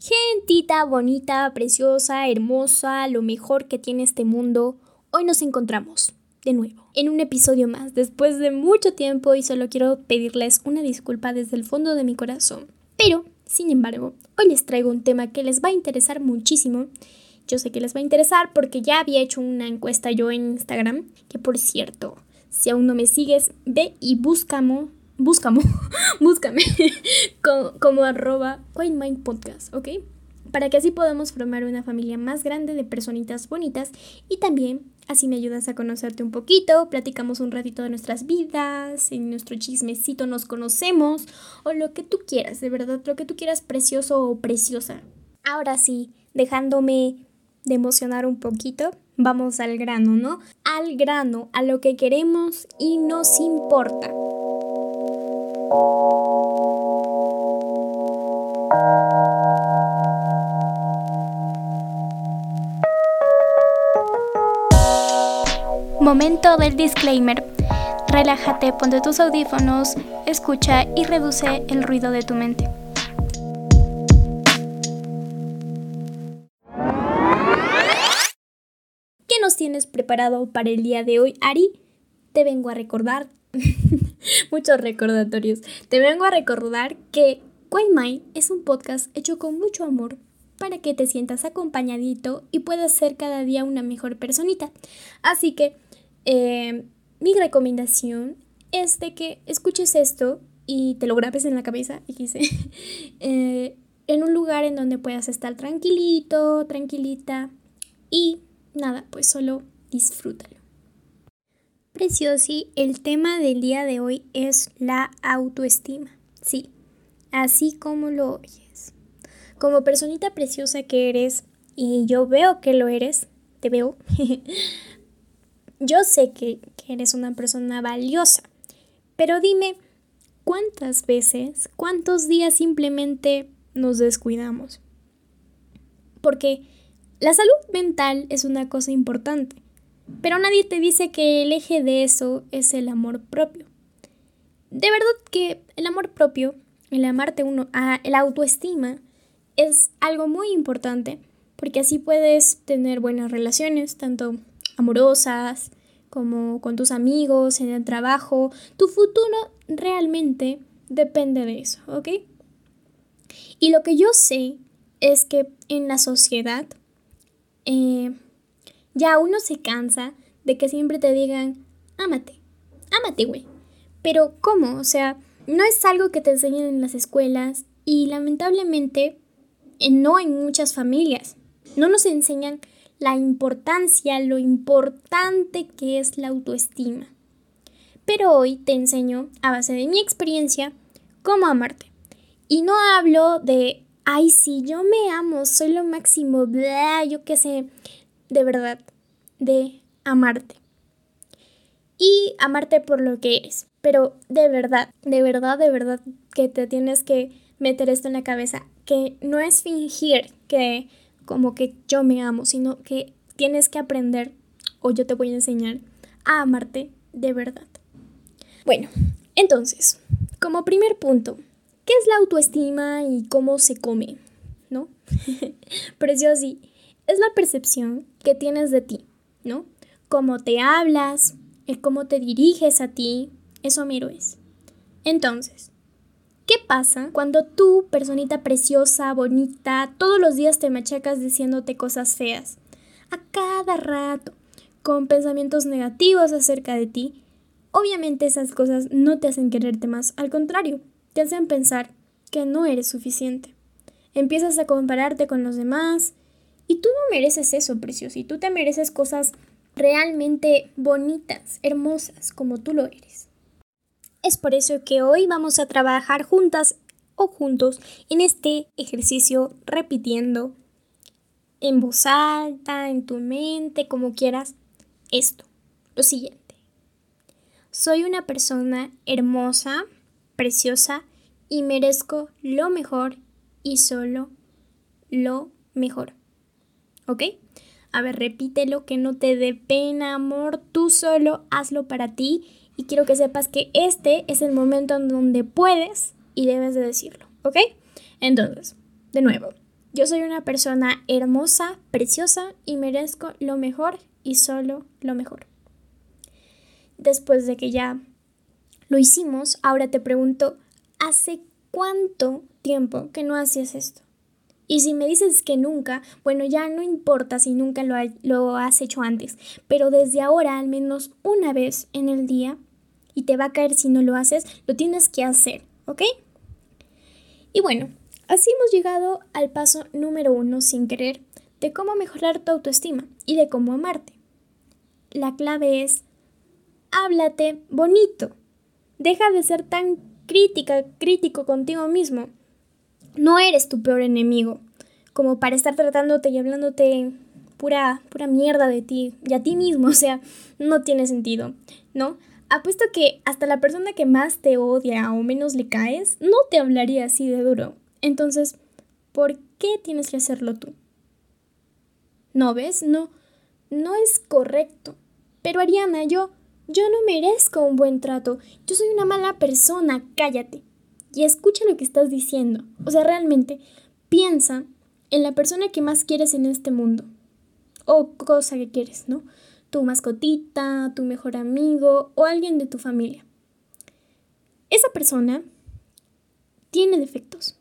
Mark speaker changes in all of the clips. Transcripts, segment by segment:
Speaker 1: Gentita, bonita, preciosa, hermosa, lo mejor que tiene este mundo, hoy nos encontramos de nuevo en un episodio más, después de mucho tiempo y solo quiero pedirles una disculpa desde el fondo de mi corazón. Pero, sin embargo, hoy les traigo un tema que les va a interesar muchísimo. Yo sé que les va a interesar porque ya había hecho una encuesta yo en Instagram, que por cierto, si aún no me sigues, ve y búscame, búscame, búscame como, como arroba Podcast, ¿ok? Para que así podamos formar una familia más grande de personitas bonitas y también así me ayudas a conocerte un poquito, platicamos un ratito de nuestras vidas, en nuestro chismecito nos conocemos o lo que tú quieras, de verdad, lo que tú quieras precioso o preciosa. Ahora sí, dejándome de emocionar un poquito, vamos al grano, ¿no? Al grano, a lo que queremos y nos importa. Momento del disclaimer. Relájate, ponte tus audífonos, escucha y reduce el ruido de tu mente. ¿Qué nos tienes preparado para el día de hoy, Ari? Te vengo a recordar, muchos recordatorios, te vengo a recordar que Mind es un podcast hecho con mucho amor para que te sientas acompañadito y puedas ser cada día una mejor personita. Así que eh, mi recomendación es de que escuches esto y te lo grabes en la cabeza, eh, en un lugar en donde puedas estar tranquilito, tranquilita y nada, pues solo disfrútalo. Preciosi, el tema del día de hoy es la autoestima. Sí, así como lo oyes. Como personita preciosa que eres, y yo veo que lo eres, te veo, Yo sé que, eres una persona valiosa, pero dime, ¿cuántas veces, cuántos días simplemente nos descuidamos? Porque la salud mental es una cosa importante, pero nadie te dice que el eje de eso es el amor propio. De verdad que el amor propio, el amarte uno, ah, el autoestima, es algo muy importante porque así puedes tener buenas relaciones, tanto amorosas, como con tus amigos, en el trabajo. Tu futuro realmente depende de eso, ¿ok? Y lo que yo sé es que en la sociedad eh, ya uno se cansa de que siempre te digan, ámate, ámate, güey. Pero ¿cómo? O sea, no es algo que te enseñen en las escuelas y lamentablemente eh, no en muchas familias. No nos enseñan la importancia, lo importante que es la autoestima. Pero hoy te enseño, a base de mi experiencia, cómo amarte. Y no hablo de, ay, sí, yo me amo, soy lo máximo, bla, yo qué sé, de verdad, de amarte. Y amarte por lo que eres. Pero de verdad, de verdad, de verdad que te tienes que meter esto en la cabeza, que no es fingir que como que yo me amo, sino que tienes que aprender, o yo te voy a enseñar, a amarte de verdad. Bueno, entonces, como primer punto, ¿qué es la autoestima y cómo se come? ¿No? Pero sí, es la percepción que tienes de ti, ¿no? Cómo te hablas, el cómo te diriges a ti, eso mero es. Entonces, ¿Qué pasa cuando tú, personita preciosa, bonita, todos los días te machacas diciéndote cosas feas? A cada rato, con pensamientos negativos acerca de ti. Obviamente esas cosas no te hacen quererte más, al contrario, te hacen pensar que no eres suficiente. Empiezas a compararte con los demás y tú no mereces eso, precioso, y tú te mereces cosas realmente bonitas, hermosas, como tú lo eres. Es por eso que hoy vamos a trabajar juntas o juntos en este ejercicio repitiendo en voz alta, en tu mente, como quieras, esto, lo siguiente. Soy una persona hermosa, preciosa y merezco lo mejor y solo lo mejor. ¿Ok? A ver, repítelo, que no te dé pena, amor, tú solo hazlo para ti y quiero que sepas que este es el momento en donde puedes y debes de decirlo, ¿ok? Entonces, de nuevo, Yo soy una persona hermosa, preciosa y merezco lo mejor y solo lo mejor. Después de que ya lo hicimos, ahora te pregunto, ¿hace cuánto tiempo que no hacías esto? Y si me dices que nunca, bueno, ya no importa si nunca lo, lo, has hecho antes, pero desde ahora al menos una vez en el día, y te va a caer si no lo haces, lo tienes que hacer, ¿ok? Y bueno, así hemos llegado al paso número uno sin querer de cómo mejorar tu autoestima y de cómo amarte. La clave es, háblate bonito. Deja de ser tan crítica, crítico contigo mismo. No eres tu peor enemigo, como para estar tratándote y hablándote pura, pura mierda de ti y a ti mismo, o sea, no tiene sentido, ¿no? Apuesto que hasta la persona que más te odia o menos le caes no te hablaría así de duro. Entonces, ¿por qué tienes que hacerlo tú? ¿No ves? No, no es correcto. Pero Ariana, yo, yo no merezco un buen trato. Yo soy una mala persona. Cállate. Y escucha lo que estás diciendo. O sea, realmente, piensa en la persona que más quieres en este mundo. O cosa que quieres, ¿no? tu mascotita, tu mejor amigo o alguien de tu familia. Esa persona tiene defectos.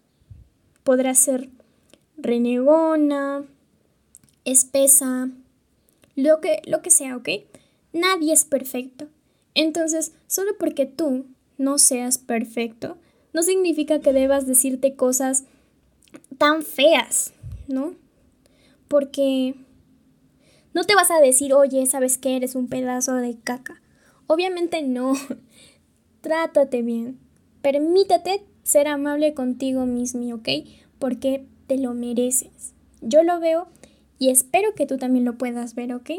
Speaker 1: Podrá ser renegona, espesa, lo que, lo que sea, ¿ok? Nadie es perfecto. Entonces, solo porque tú no seas perfecto, no significa que debas decirte cosas tan feas, ¿no? Porque no te vas a decir, oye, ¿sabes que Eres un pedazo de caca. Obviamente no. Trátate bien. Permítete ser amable contigo mismo, ¿ok? Porque te lo mereces. Yo lo veo y espero que tú también lo puedas ver, ¿ok?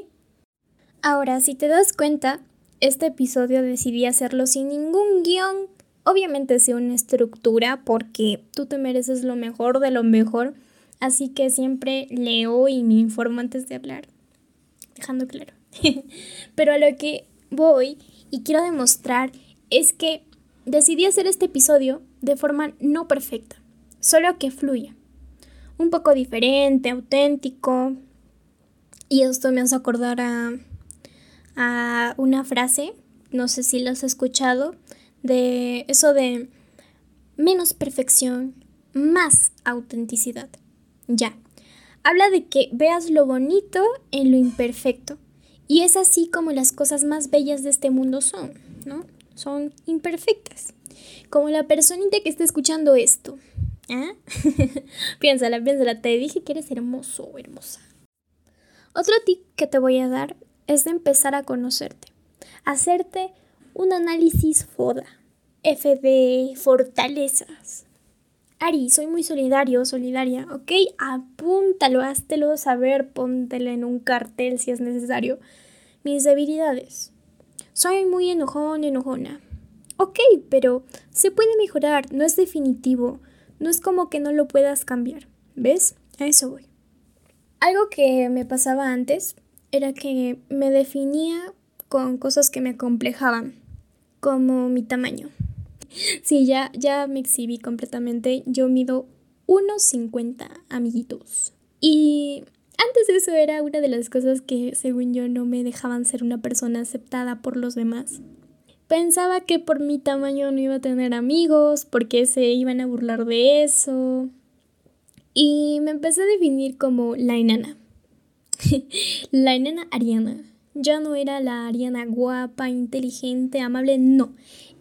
Speaker 1: Ahora, si te das cuenta, este episodio decidí hacerlo sin ningún guion. Obviamente sin una estructura porque tú te mereces lo mejor de lo mejor. Así que siempre leo y me informo antes de hablar dejando claro. Pero a lo que voy y quiero demostrar es que decidí hacer este episodio de forma no perfecta, solo que fluya. Un poco diferente, auténtico. Y esto me hace acordar a, a una frase, no sé si lo has escuchado, de eso de menos perfección, más autenticidad. Ya, Habla de que veas lo bonito en lo imperfecto. Y es así como las cosas más bellas de este mundo son, ¿no? Son imperfectas. Como la personita que está escuchando esto. ¿Ah? piénsala, piénsala. Te dije que eres hermoso o hermosa. Otro tip que te voy a dar es de empezar a conocerte. Hacerte un análisis FODA. FD, fortalezas, Ari, soy muy solidario, solidaria, ¿ok? Apúntalo, háztelo saber, póntelo en un cartel si es necesario. Mis debilidades. Soy muy enojón, enojona. Ok, pero se puede mejorar, no es definitivo, no es como que no lo puedas cambiar, ¿ves? A eso voy. Algo que me pasaba antes era que me definía con cosas que me complejaban, como mi tamaño. Sí, ya, ya me exhibí completamente. Yo mido 1,50 amiguitos. Y antes eso era una de las cosas que, según yo, no me dejaban ser una persona aceptada por los demás. Pensaba que por mi tamaño no iba a tener amigos, porque se iban a burlar de eso. Y me empecé a definir como la enana. la enana Ariana. Ya no era la Ariana guapa, inteligente, amable, no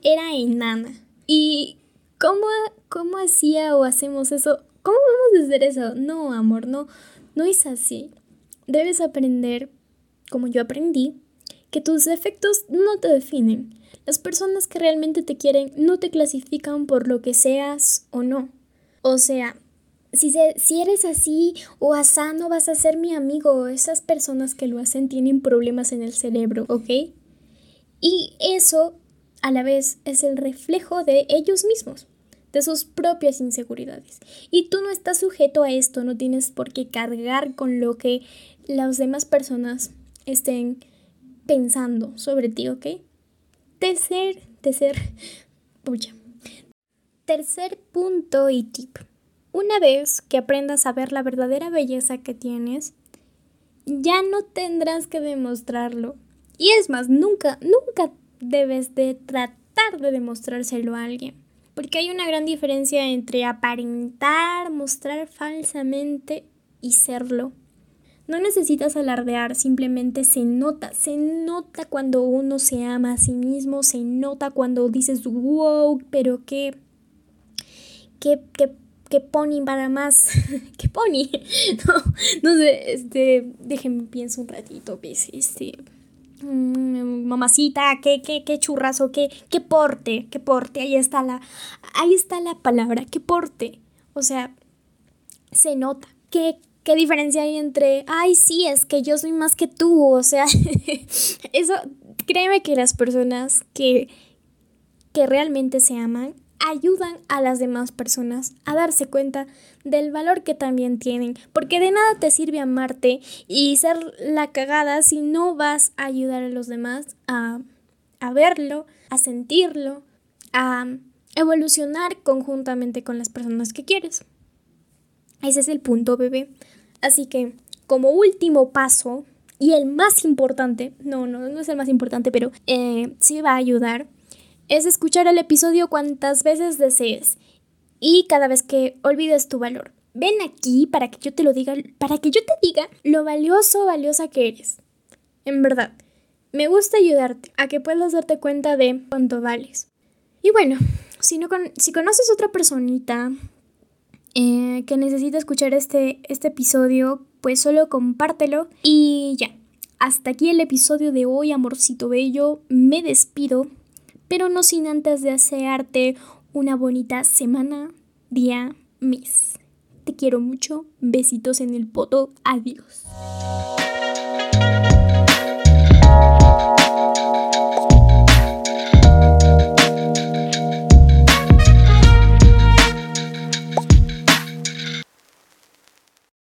Speaker 1: era enana. ¿Y cómo, cómo hacía o hacemos eso? ¿Cómo vamos a hacer eso? No, amor, no, no es así. Debes aprender, como yo aprendí, que tus defectos no te definen. Las personas que realmente te quieren no te clasifican por lo que seas o no. O sea, si, si eres así o asá, no vas a ser mi amigo. Esas personas que lo hacen tienen problemas en el cerebro, ¿ok? Y eso a la vez es el reflejo de ellos mismos, de sus propias inseguridades. Y tú no estás sujeto a esto, no tienes por qué cargar con lo que las demás personas estén pensando sobre ti, ¿ok? Tercer, tercer, pucha. Tercer punto y tip. Una vez que aprendas a ver la verdadera belleza que tienes, ya no tendrás que demostrarlo. Y es más, nunca, nunca debes de tratar de demostrárselo a alguien. Porque hay una gran diferencia entre aparentar, mostrar falsamente y serlo. No necesitas alardear, simplemente se nota, se nota cuando uno se ama a sí mismo, se nota cuando dices, wow, pero qué, qué, qué, qué pony para más, qué pony, no, no sé, este, déjenme pienso un ratito, pues, este, mm, mamacita, qué, qué, qué churrazo, qué, qué porte, qué porte, ahí está la, ahí está la palabra, qué porte, o sea, se nota, qué, ¿Qué diferencia hay entre, ay, sí, es que yo soy más que tú? O sea, eso, créeme que las personas que, que realmente se aman ayudan a las demás personas a darse cuenta del valor que también tienen, porque de nada te sirve amarte y ser la cagada si no vas a ayudar a los demás a, a verlo, a sentirlo, a evolucionar conjuntamente con las personas que quieres. Ese es el punto, bebé. Así que, como último paso, y el más importante, no, no, no es el más importante, pero eh, sí va a ayudar, es escuchar el episodio cuantas veces desees y cada vez que olvides tu valor. Ven aquí para que yo te lo diga, para que yo te diga lo valioso valiosa que eres. En verdad, me gusta ayudarte a que puedas darte cuenta de cuánto vales. Y bueno, si, no si conoces otra personita eh, que necesita escuchar este, este episodio, pues solo compártelo y ya. Hasta aquí el episodio de hoy, amorcito bello. Me despido, pero no sin antes desearte una bonita semana, día, mes. Te quiero mucho. Besitos en el poto. Adiós.